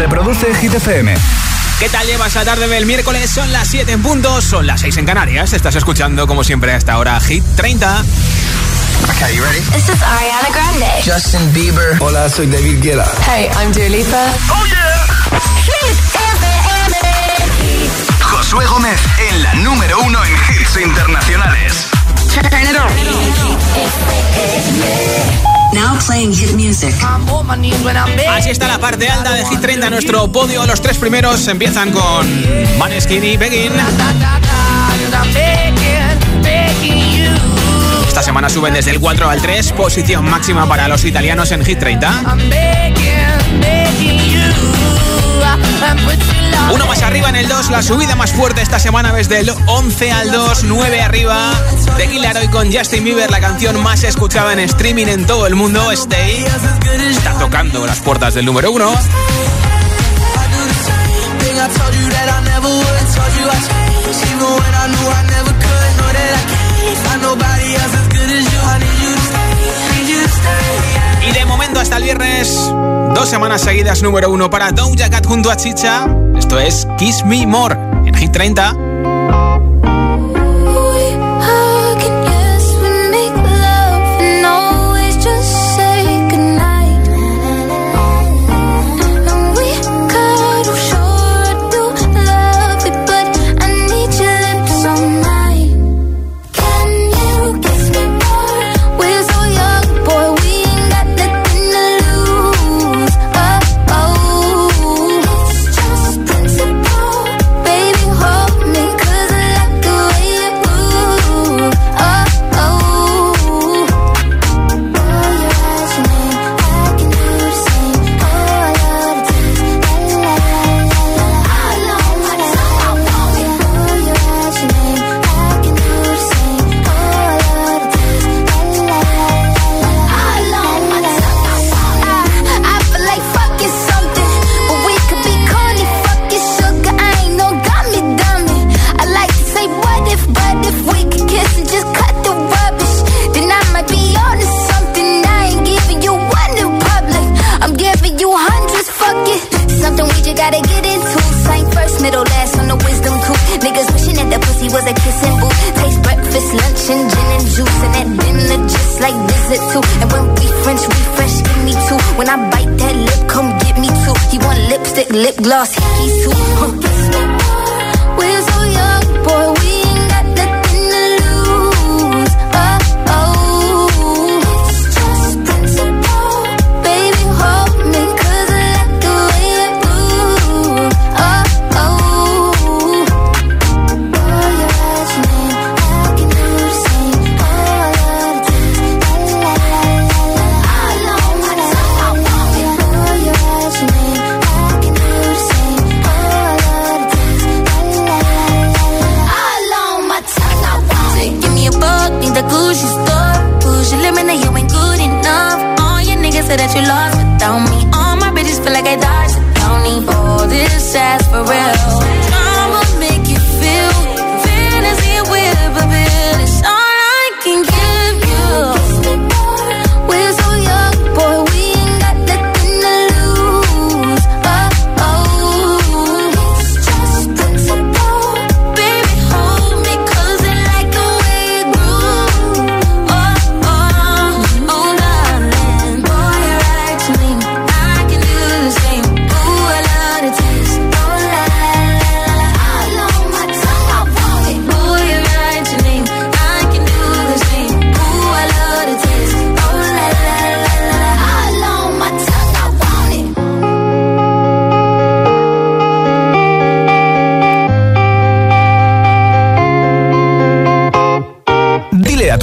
Reproduce Hit FM. ¿Qué tal llevas la tarde del miércoles? Son las 7 en punto, son las 6 en Canarias. Estás escuchando, como siempre, hasta ahora Hit 30. Okay, you ready? This is Ariana Grande. Justin Bieber. Hola, soy David Guetta. Hey, I'm Dua Lipa. Oh yeah. Hit FM. Josué Gómez en la número uno en hits internacionales. Así está la parte alta de Hit 30, nuestro podio. Los tres primeros empiezan con Maneskin y Begin. Esta semana suben desde el 4 al 3, posición máxima para los italianos en Hit 30. Uno más arriba en el 2, la subida más fuerte esta semana desde el 11 al 2, 9 arriba. De Killer con Justin Bieber, la canción más escuchada en streaming en todo el mundo, Stay. Está tocando las puertas del número 1. Hasta el viernes, dos semanas seguidas número uno para Doja Cat junto a Chicha. Esto es Kiss Me More en Hit 30.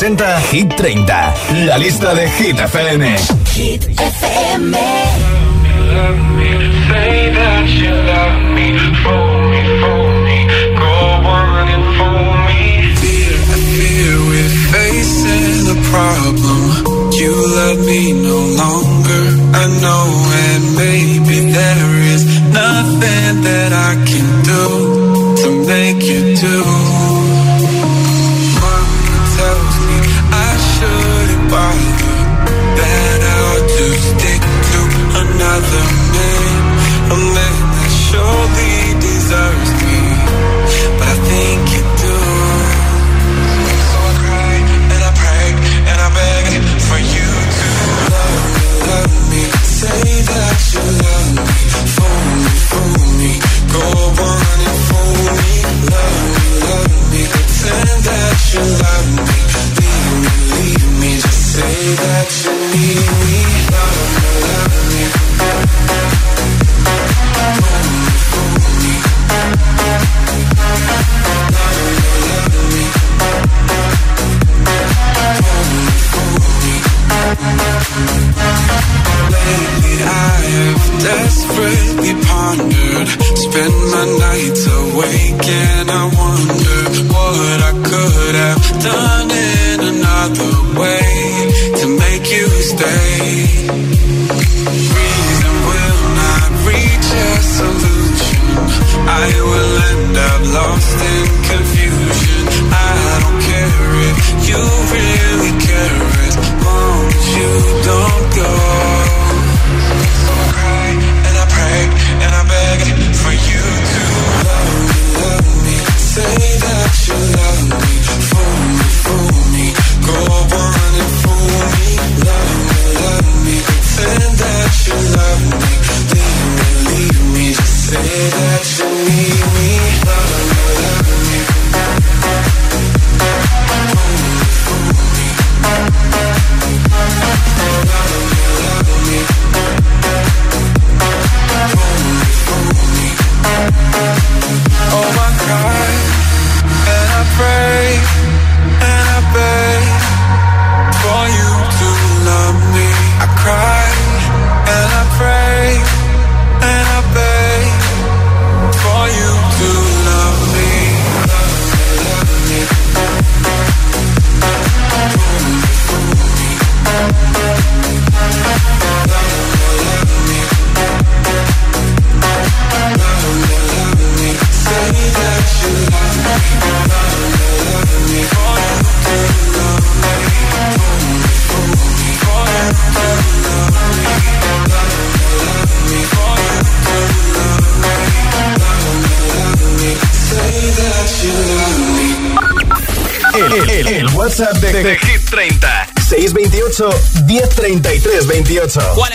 presenta Hit 30, la lista de Hit FM. Hit FM. Say that you love me, fool me, fool me, go on and fool me. Fear, fear we're facing a problem. You love me no longer, I know, and maybe there is nothing that I can do to make you do. That you need desperately pondered. Spend my nights awake and I wonder what I could have done in another way to make you stay.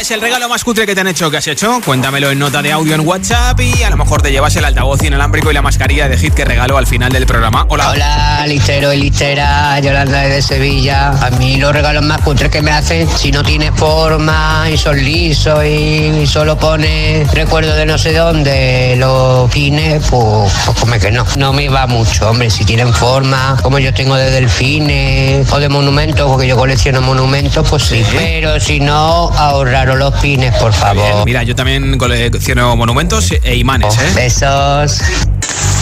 Es el regalo más cutre que te han hecho? ¿Qué has hecho? Cuéntamelo en nota de audio en WhatsApp y a lo mejor te llevas el altavoz inalámbrico y la mascarilla de hit que regaló al final del programa. Hola. Hola, listero y listera, Yolanda de Sevilla. A mí los regalos más cutres que me hacen, si no tiene forma y son lisos y solo pone recuerdo de no sé dónde, los fines, pues, pues come que no. No me va mucho, hombre, si tienen forma, como yo tengo de delfines o de monumentos, porque yo colecciono monumentos, pues sí. Pero si no, ahorraros los pines, por favor. Mira, yo también colecciono monumentos e imanes, ¿eh? Besos.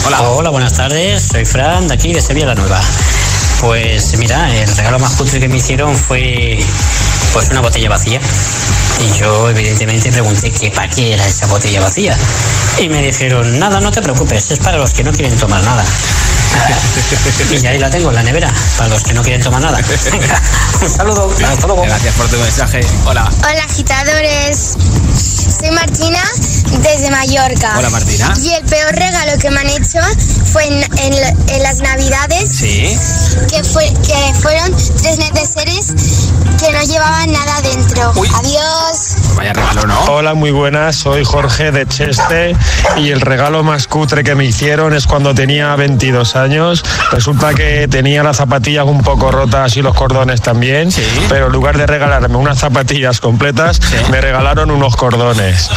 Hola. Hola, buenas tardes. Soy Fran, de aquí, de Sevilla la Nueva. Pues mira, el regalo más cutre que me hicieron fue pues una botella vacía. Y yo evidentemente pregunté que para qué era esa botella vacía. Y me dijeron, nada, no te preocupes, es para los que no quieren tomar nada. y ahí la tengo en la nevera, para los que no quieren tomar nada. Venga, un saludo, hasta luego. Gracias por tu mensaje. Hola. Hola agitadores, soy Martina desde Mallorca. Hola Martina. Y el peor regalo que me han hecho fue en, en- en las navidades, Sí. que, fue, que fueron tres neceseres que no llevaban nada dentro. Adiós. Vaya regalo, ¿no? Hola, muy buenas. Soy Jorge de Cheste y el regalo más cutre que me hicieron es cuando tenía 22 años. Resulta que tenía las zapatillas un poco rotas y los cordones también, pero en lugar de regalarme unas zapatillas completas, me regalaron unos cordones.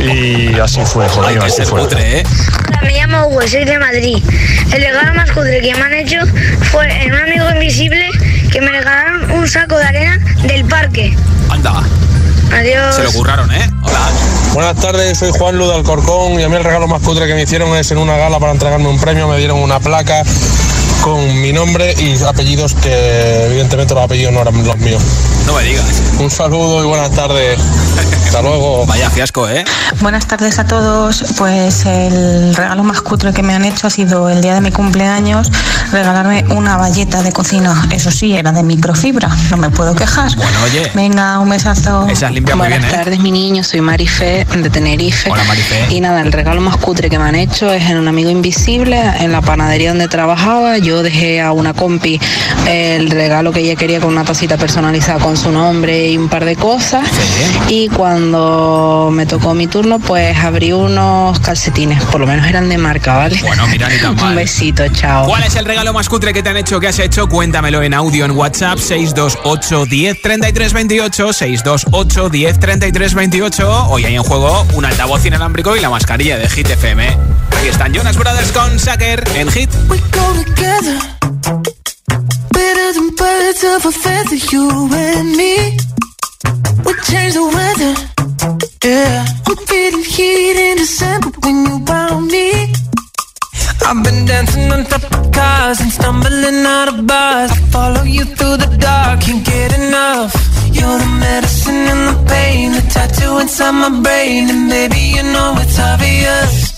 Y así fue, joder, así fue. ¿eh? Me llamo Hugo, soy de Madrid. El regalo más cutre que me han hecho fue en un amigo invisible que me regalaron un saco de arena del parque. Anda. Adiós. Se lo curraron, ¿eh? Hola. Buenas tardes, soy Juan Lu de Alcorcón y a mí el regalo más cutre que me hicieron es en una gala para entregarme un premio, me dieron una placa con mi nombre y apellidos que evidentemente los apellidos no eran los míos. No me digas. Un saludo y buenas tardes. Hasta luego. Vaya fiasco, ¿eh? Buenas tardes a todos. Pues el regalo más cutre que me han hecho ha sido el día de mi cumpleaños regalarme una valleta de cocina. Eso sí, era de microfibra, no me puedo quejar. Bueno, oye. Venga, un besazo. Esas limpian muy Buenas bien, ¿eh? tardes, mi niño. Soy Marife de Tenerife. Hola, Marife. Y nada, el regalo más cutre que me han hecho es en un amigo invisible, en la panadería donde trabajaba. Yo dejé a una compi el regalo que ella quería con una tacita personalizada con su nombre y un par de cosas. Y cuando me tocó mi turno, pues abrí unos calcetines. Por lo menos eran de marca, ¿vale? Bueno, mira, ni tan mal. un besito, chao. ¿Cuál es el regalo más cutre que te han hecho? ¿Qué has hecho? Cuéntamelo en audio en WhatsApp 628 10 33 28 628 10 33 28. Hoy hay en juego un altavoz inalámbrico y la mascarilla de Hit FM. Están Jonas Brothers con Sacker en Hit. We go together. Better than birds of a feather, you and me. We change the weather. Yeah. I'm feeling heat in December when you found me. I've been dancing on top of cars and stumbling out of bars. I follow you through the dark, can't get enough. You're the medicine and the pain, the tattoo inside my brain, and baby you know it's obvious.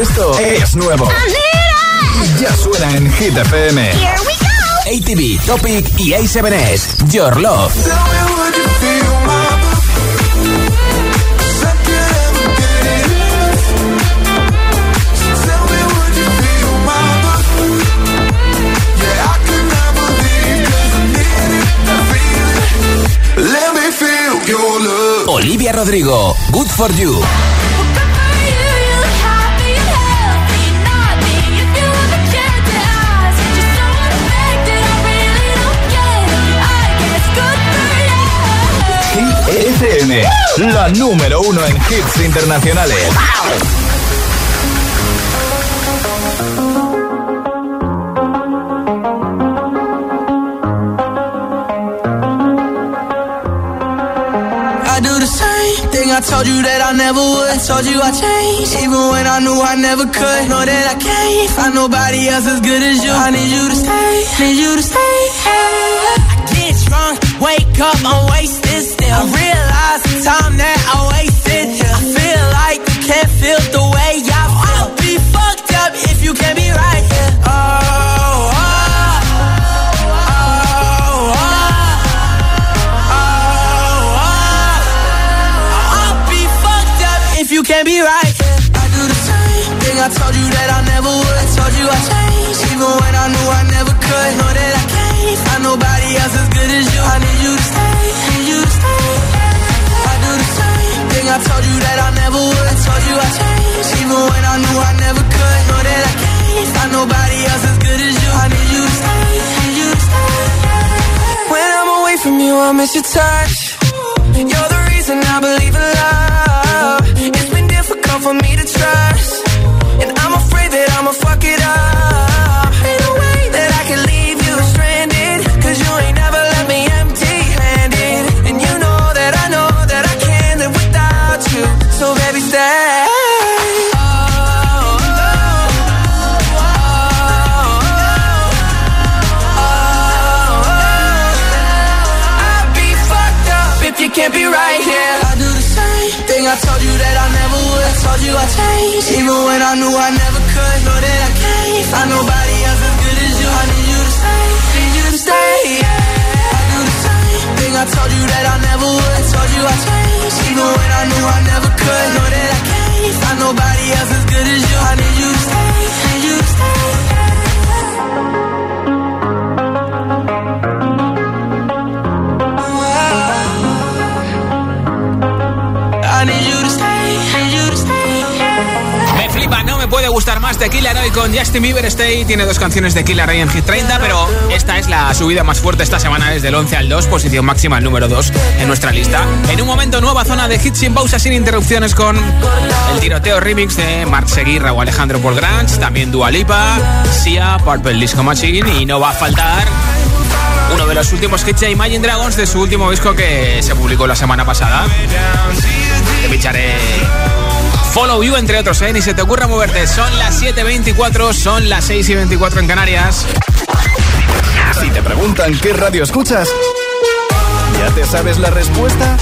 Esto es nuevo. Ya suena en Hit FM. Here we go. ATV, Topic y A7S. Your Love. Olivia Rodrigo, Good for You. FM, la número uno en hits internacionales. I do the same thing I told you that I never would. Told you I changed, even when I knew I never could. Know that I can't find nobody else as good as you. I need you to stay, need you to stay. I get drunk, wake up, I'm wasted still. I realize time that I wasted. I feel like you can't feel the way I feel. I'll be fucked up if you can't be right here. Oh, oh, oh, oh. I'll be fucked up if you can't be right. I do the same thing I told you that I never would. Told you I changed, even when I knew I never could. Know that I can't find nobody else as good as you. Even when I knew I never could. Know that I nobody else as good as you. I need. When I'm away from you, I miss your touch. I even when I knew I never could. Know that I can't find nobody else as good as you. I need you to stay, need you to stay. I do the same thing I told you that I never would. Told you I changed, even when I knew I never could. Know that I can't find nobody else as good as you. I need you gustar más de Killer Hoy con Justin Bieber Stay. Tiene dos canciones de Killer Hoy en Hit 30, pero esta es la subida más fuerte esta semana desde el 11 al 2, posición máxima el número 2 en nuestra lista. En un momento, nueva zona de hits sin pausa, sin interrupciones con el tiroteo remix de Mark Seguirra o Alejandro Polgranch, también Dua Lipa, Sia, Purple Disco Machine y no va a faltar uno de los últimos hits de Imagine Dragons de su último disco que se publicó la semana pasada. Te picharé Follow You, entre otros, ¿eh? Ni se te ocurra moverte. Son las 7.24, son las 6.24 en Canarias. Si te preguntan qué radio escuchas, ¿ya te sabes la respuesta?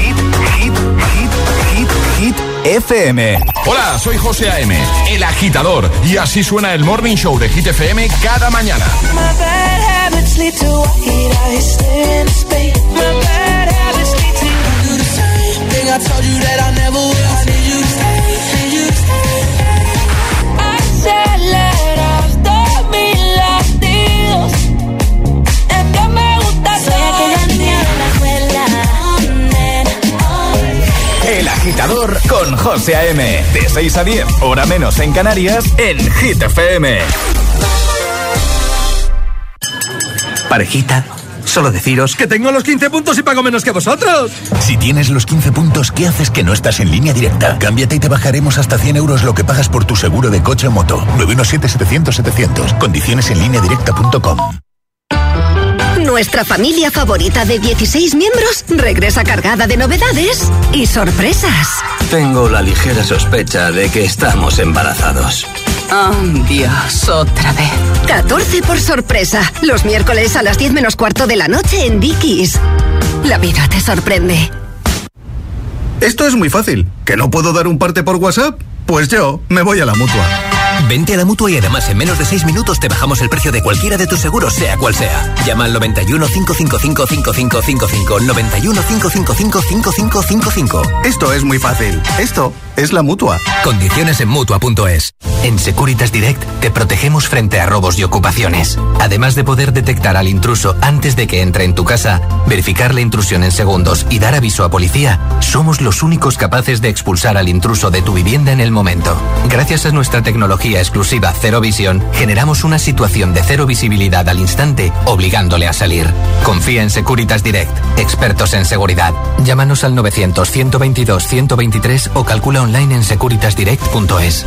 Hit, hit, hit, hit, hit, FM. Hola, soy José A.M., el agitador, y así suena el Morning Show de Hit FM cada mañana. I told you that I never would. Agitador con José A.M. De 6 a 10, hora menos en Canarias, en Hit FM. Parejita, solo deciros que tengo los 15 puntos y pago menos que vosotros. Si tienes los 15 puntos, ¿qué haces que no estás en línea directa? Cámbiate y te bajaremos hasta 100 euros lo que pagas por tu seguro de coche o moto. 917-700-700. Condiciones en línea directa.com. Nuestra familia favorita de 16 miembros regresa cargada de novedades y sorpresas. Tengo la ligera sospecha de que estamos embarazados. Oh, Dios, otra vez. 14 por sorpresa. Los miércoles a las 10 menos cuarto de la noche en Dickies. La vida te sorprende. Esto es muy fácil. ¿Que no puedo dar un parte por WhatsApp? Pues yo me voy a la mutua. Vente a la mutua y además en menos de 6 minutos te bajamos el precio de cualquiera de tus seguros, sea cual sea. Llama al 91 555 5555. 91 555 5555. Esto es muy fácil. Esto es la mutua. Condiciones en mutua.es. En Securitas Direct te protegemos frente a robos y ocupaciones. Además de poder detectar al intruso antes de que entre en tu casa, verificar la intrusión en segundos y dar aviso a policía, somos los únicos capaces de expulsar al intruso de tu vivienda en el momento. Gracias a nuestra tecnología exclusiva Cero Visión, generamos una situación de cero visibilidad al instante, obligándole a salir. Confía en Securitas Direct, expertos en seguridad. Llámanos al 900-122-123 o calcula online en securitasdirect.es.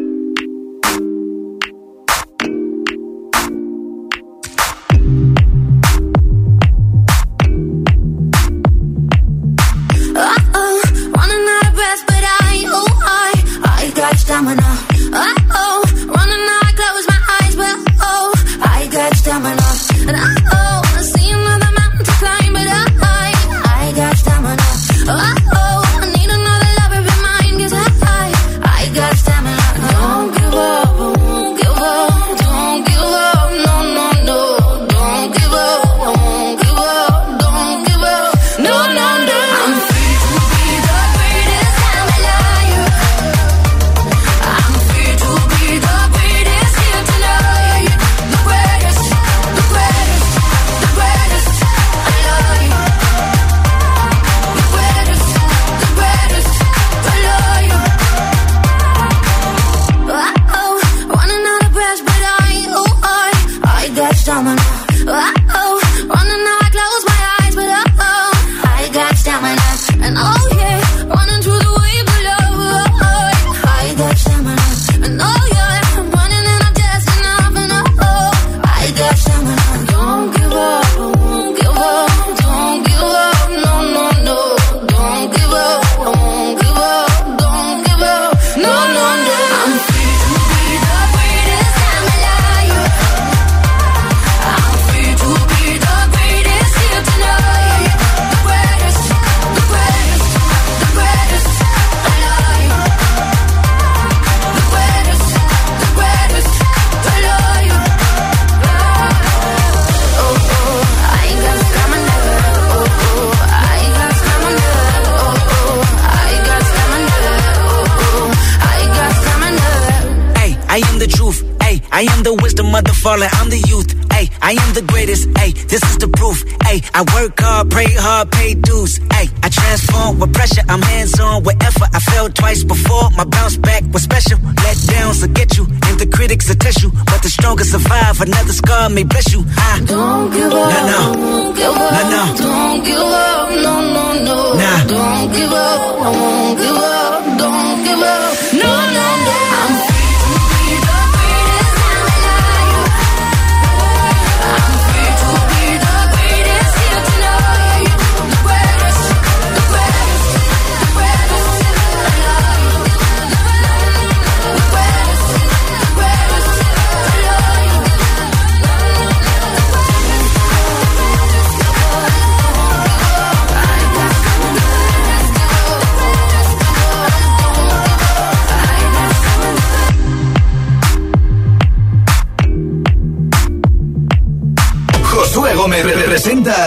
Work hard, pay dues. Ay, I transform with pressure. I'm hands on with effort. I failed twice before. My bounce back was special. Let downs will get you, and the critics will test you. But the strongest survive. Another scar may bless you. I Don't give up. No, no. Don't give up. No, no. Don't give up. No, no, no. Nah. Don't give up. I won't give up. Don't give up.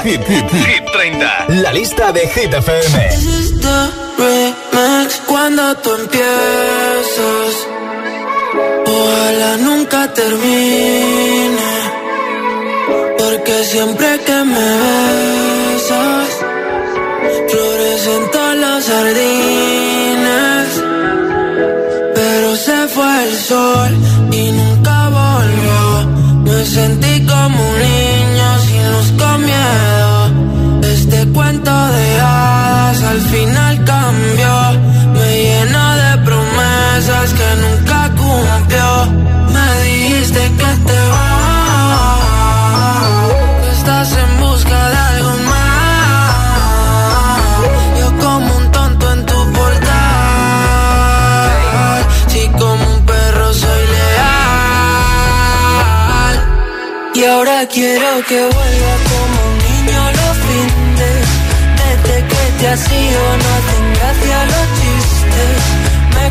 Hit, Hit, Hit 30. La lista de Hit FM. This is the remix cuando tú empiezas. Ojalá nunca termine. Porque siempre que me besas, florecen todas las jardines. Pero se fue el sol y nunca volvió. Me sentí como un al final cambió. Me llena de promesas que nunca cumplió. Me dijiste que te vas, que estás en busca de algo más. Yo como un tonto en tu portal. Si como un perro soy leal. Y ahora quiero que vuelva como ido no hacen gracia los chistes. Me he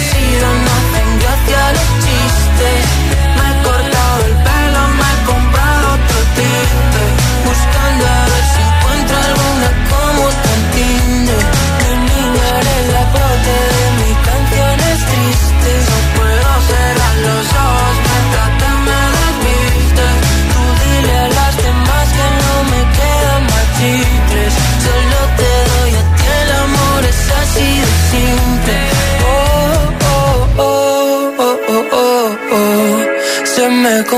que te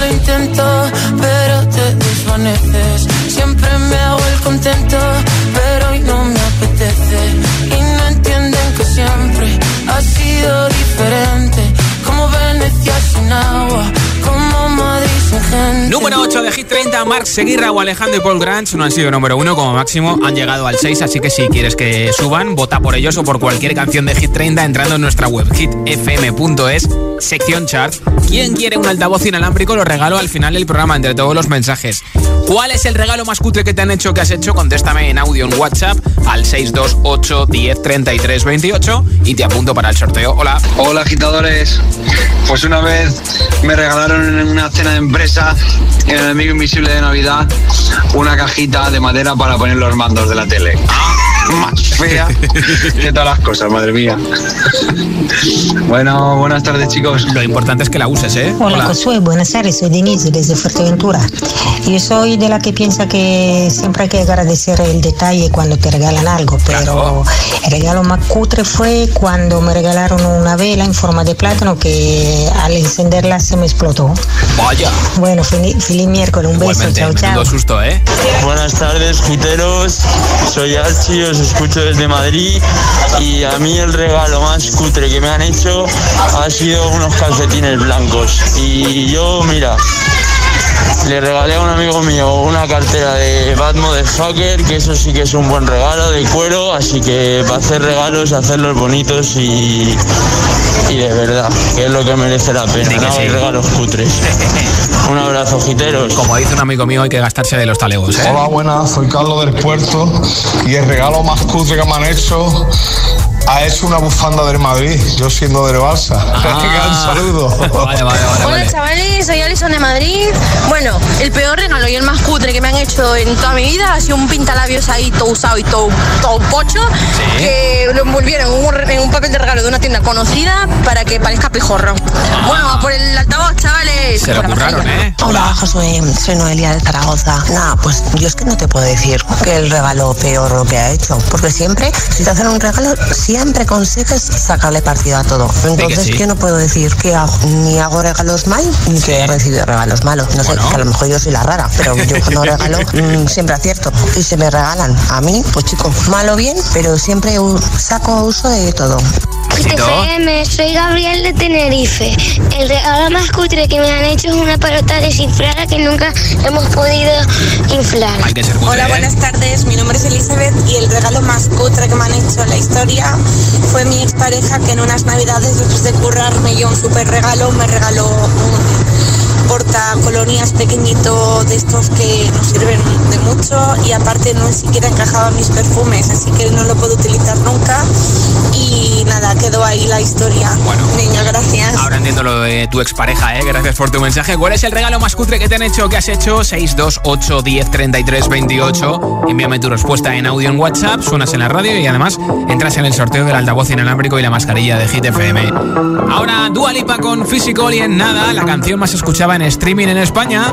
lo intento, pero te desvaneces. Siempre me hago el contento, 30, Mark Seguirra o Alejandro y Paul Granch no han sido número 1 como máximo, han llegado al 6, así que si quieres que suban, vota por ellos o por cualquier canción de Hit 30 entrando en nuestra web hitfm.es, sección charts. ¿Quién quiere un altavoz inalámbrico? Lo regalo al final del programa entre todos los mensajes. ¿Cuál es el regalo más cutre que te han hecho que has hecho? Contéstame en audio en WhatsApp al 628 10 33 28 y te apunto para el sorteo. Hola. Hola agitadores, pues una vez me regalaron en una cena de empresa el amigo invisible de Navidad una cajita de madera para poner los mandos de la tele. Más fea que todas las cosas, madre mía. Bueno, buenas tardes chicos. Lo importante es que la uses, ¿eh? Hola, Josué, buenas tardes, soy Denise desde Fuerteventura. Yo soy de la que piensa que siempre hay que agradecer el detalle cuando te regalan algo, pero el regalo más cutre fue cuando me regalaron una vela en forma de plátano que al encenderla se me explotó. Vaya. Bueno, feliz, miércoles, un beso, chao, chao. susto, ¿eh? Buenas tardes, giteros. Soy Archie, escucho desde Madrid. Y a mí el regalo más cutre que me han hecho ha sido unos calcetines blancos. Y yo, mira, le regalé a un amigo mío una cartera de Bad Motherfucker, que eso sí que es un buen regalo de cuero. Así que para hacer regalos, hacerlos bonitos y, y de verdad, que es lo que merece la pena. No regalos cutres. Un abrazo, giteros. Como dice un amigo mío, hay que gastarse de los talegos, ¿eh? Hola, buenas, soy Carlos del Puerto y el regalo más cutre que me han hecho ha hecho una bufanda del Madrid, yo siendo del Barça. Venga, un saludo. Vale, vale, vale. Hola chavales, soy Alison de Madrid. Bueno, el peor regalo y el más cutre que me han hecho en toda mi vida ha sido un pintalabios ahí todo usado y todo, todo pocho que lo envolvieron en un, en un papel de regalo de una tienda conocida para que parezca pijorro. Bueno, a por el altavoz, chavales. Se lo curraron, ¿eh? Hola, Josué, soy Noelia de Zaragoza. Nada, pues yo es que no te puedo decir que el regalo peor lo que ha hecho, porque siempre, si te hacen un regalo, siempre consigues sacarle partido a todo. Entonces sí. yo no puedo decir que hago- ni hago regalos mal, ni que he recibido regalos malos. No sé, que a lo mejor yo soy la rara, pero yo cuando regalo mm, siempre acierto. Y se me regalan a mí, pues chico, mal o bien, pero siempre saco uso de todo. FM, soy Gabriel de Tenerife. El regalo más cutre que me han hecho es una pelota desinflada que nunca hemos podido inflar. Hay que ser Hola, buenas tardes. Mi nombre es Elizabeth y el regalo más cutre que me han hecho en la historia fue mi expareja que en unas navidades después de currarme yo un super regalo me regaló un portacolonias pequeñito de estos que nos sirven de mucho y aparte no siquiera encajaba mis perfumes, así que no lo puedo utilizar nunca y nada, quedó ahí la historia. Bueno, Venga, gracias. Ahora entiendo lo de tu expareja, ¿eh? Gracias por tu mensaje. ¿Cuál es el regalo más cutre que te han hecho? ¿Qué has hecho? 628 10 33 28. Envíame tu respuesta en audio en WhatsApp, suenas en la radio y además entras en el sorteo del altavoz inalámbrico y la mascarilla de Hit FM. Ahora, Dua Lipa con Physical y en nada, la canción más escuchada en streaming en España.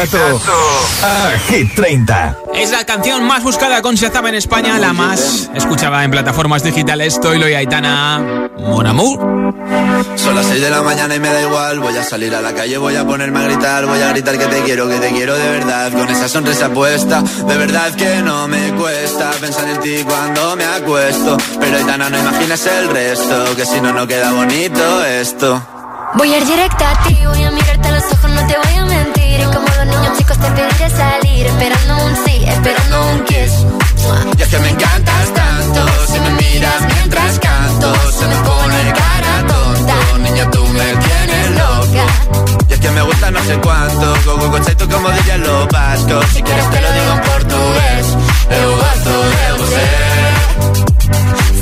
A Hit 30. Es la canción más buscada con Shazam en España, la más escuchada en plataformas digitales. Toilo y Aitana, Mon Amour. Son las 6 de la mañana y me da igual. Voy a salir a la calle, voy a ponerme a gritar. Voy a gritar que te quiero, que te quiero de verdad. Con esa sonrisa puesta, de verdad que no me cuesta pensar en ti cuando me acuesto. Pero Aitana, no imaginas el resto, que si no, no queda bonito esto. Voy a ir directa a ti, voy a mirarte a los ojos, no te voy a mentir. Niños chicos te pediré salir, esperando un sí, esperando un kiss. Y es que me encantas tanto, si me miras mientras canto, se me pone cara tonta. Niña, tú me tienes loca. Y es que me gusta no sé cuánto, go go go tú como dirían los vascos. Si quieres te lo digo en portugués, eu gosto de você.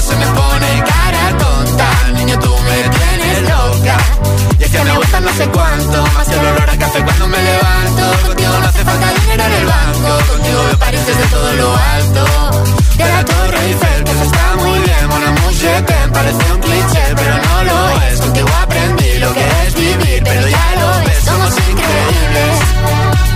Se me pone cara tonta. Niño, tú me tienes loca. Y es que me gusta no sé cuánto. Más el olor a café cuando me levanto. Contigo no hace falta dinero en el banco. Contigo veo París desde todo lo alto. De la Torre Eiffel Que está muy bien. Mon amour, je t'aime Parece un cliché pero no lo es. Contigo aprendí lo que es vivir Pero ya lo ves, somos increíbles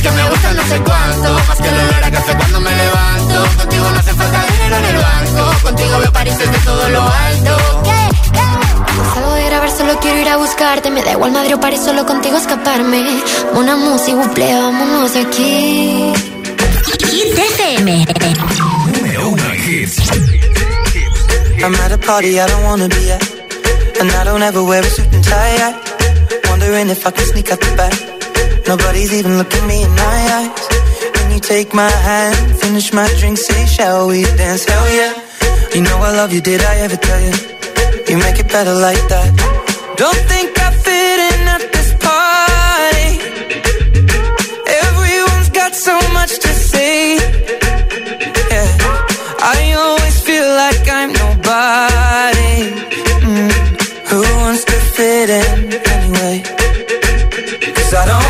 Es que me gusta no sé cuánto, más que el olor a café cuando me levanto. Contigo no hace falta dinero en el banco, contigo veo París desde todo lo alto. Salgo de grabar, solo quiero ir a buscarte. Me da igual Madrid o París, solo contigo escaparme. Una música, buple, vámonos de aquí. Hit FM. I'm at a party I don't wanna be at. And I don't ever wear a suit and tie. Wondering if I can sneak out the back. Nobody's even looking me in my eyes. When you take my hand, finish my drink, say, shall we dance? Hell yeah. You know I love you, did I ever tell you? You make it better like that. Don't think I fit in at this party. Everyone's got so much to say. Yeah. I always feel like I'm nobody. Mm. Who wants to fit in anyway? Cause I don't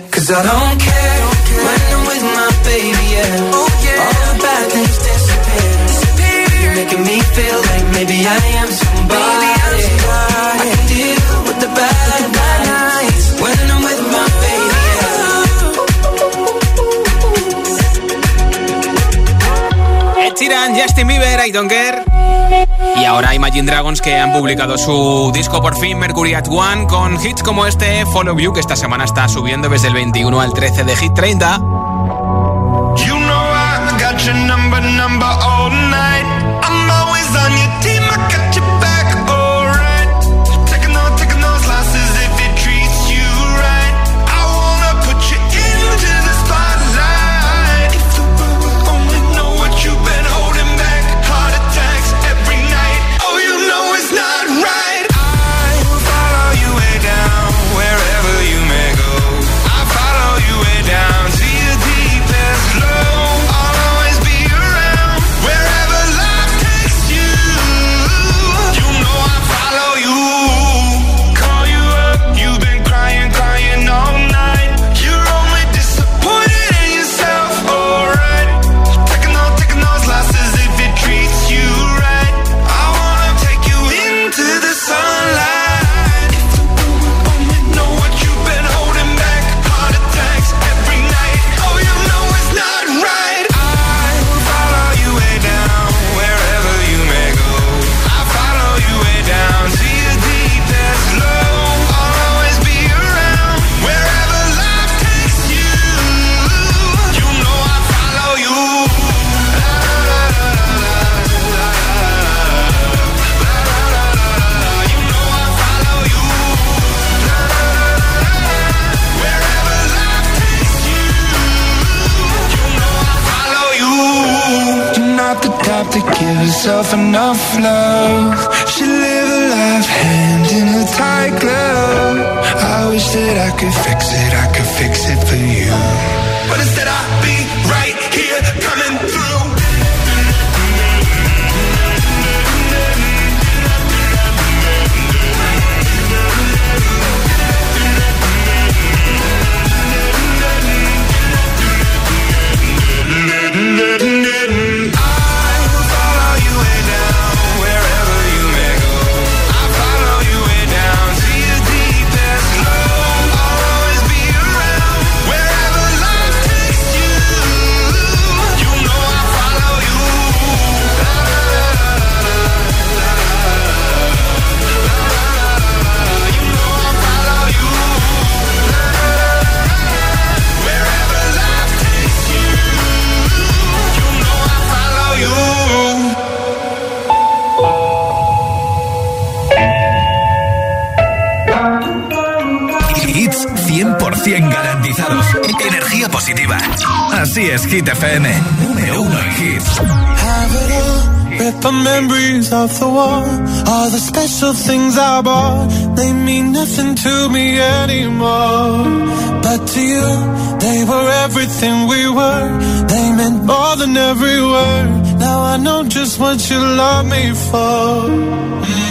cause I don't care when I'm with my baby. Yeah, All the bad things disappear. You're making me feel like maybe I am somebody. I can deal with the bad nights when I'm with my baby. Ed Sheeran, Justin Bieber, I Don't Care. Y ahora Imagine Dragons que han publicado su disco por fin, Mercury at One, con hits como este Follow You, que esta semana está subiendo desde el 21 al 13 de Hit 30. You know I got your flow Así es, Hit FM. Número uno en hits. Have it all, rip the memories of the war. All the special things I bought, they mean nothing to me anymore. But to you, they were everything we were. They meant more than every word. Now I know just what you love me for. Mm.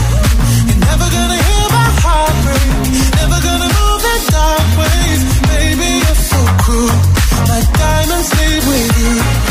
Diamonds leave with you.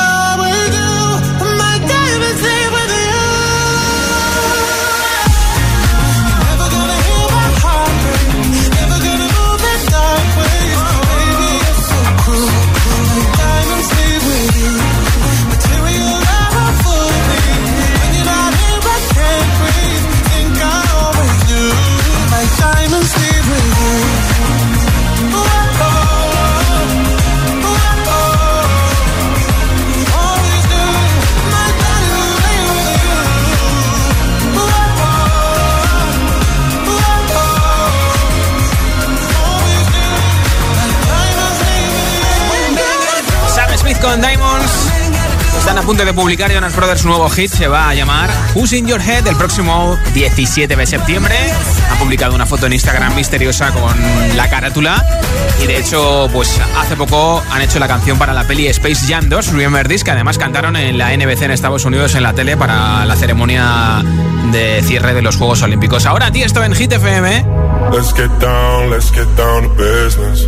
con Diamonds. Están a punto de publicar Jonas Brothers nuevo hit, se va a llamar Who's in Your Head el próximo 17 de septiembre. Han publicado una foto en Instagram misteriosa con la carátula y de hecho, pues hace poco han hecho la canción para la peli Space Jam 2, Remember This, que además cantaron en la NBC en Estados Unidos en la tele para la ceremonia de cierre de los Juegos Olímpicos. Ahora a ti esto en Hit FM. Let's get down, let's get down business.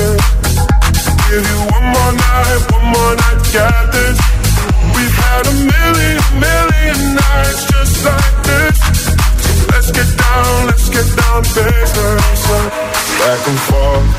And